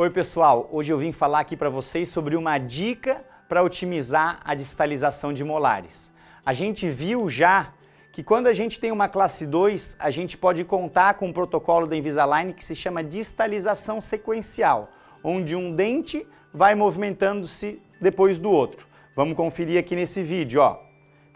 Oi pessoal, hoje eu vim falar aqui para vocês sobre uma dica para otimizar a distalização de molares. A gente viu já que quando a gente tem uma classe 2, a gente pode contar com um protocolo da Invisalign que se chama distalização sequencial, onde um dente vai movimentando-se depois do outro. Vamos conferir aqui nesse vídeo, ó.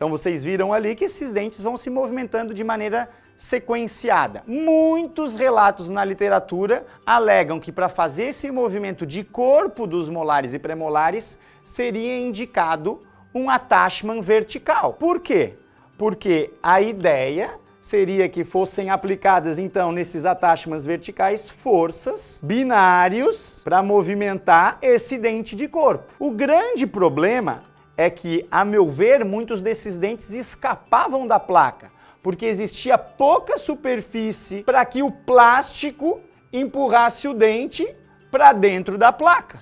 Então vocês viram ali que esses dentes vão se movimentando de maneira sequenciada. Muitos relatos na literatura alegam que para fazer esse movimento de corpo dos molares e premolares seria indicado um attachment vertical. Por quê? Porque a ideia seria que fossem aplicadas então nesses attachments verticais forças binários para movimentar esse dente de corpo. O grande problema é que, a meu ver, muitos desses dentes escapavam da placa porque existia pouca superfície para que o plástico empurrasse o dente para dentro da placa.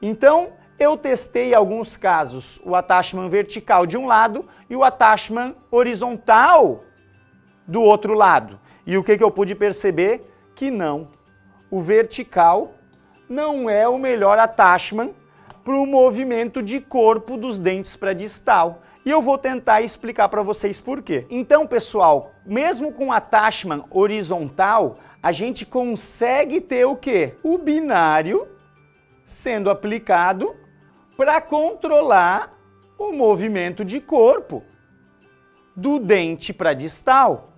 Então, eu testei alguns casos o attachment vertical de um lado e o attachment horizontal do outro lado. E o que, que eu pude perceber? Que não. O vertical não é o melhor attachment para o movimento de corpo dos dentes para distal. E eu vou tentar explicar para vocês por quê. Então, pessoal, mesmo com attachment horizontal, a gente consegue ter o quê? O binário sendo aplicado para controlar o movimento de corpo do dente para distal.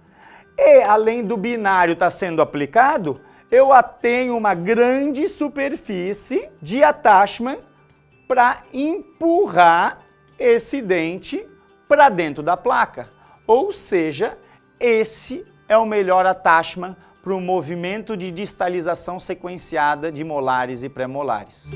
E além do binário estar tá sendo aplicado, eu tenho uma grande superfície de attachment para empurrar esse dente para dentro da placa. Ou seja, esse é o melhor attachment para o movimento de distalização sequenciada de molares e premolares.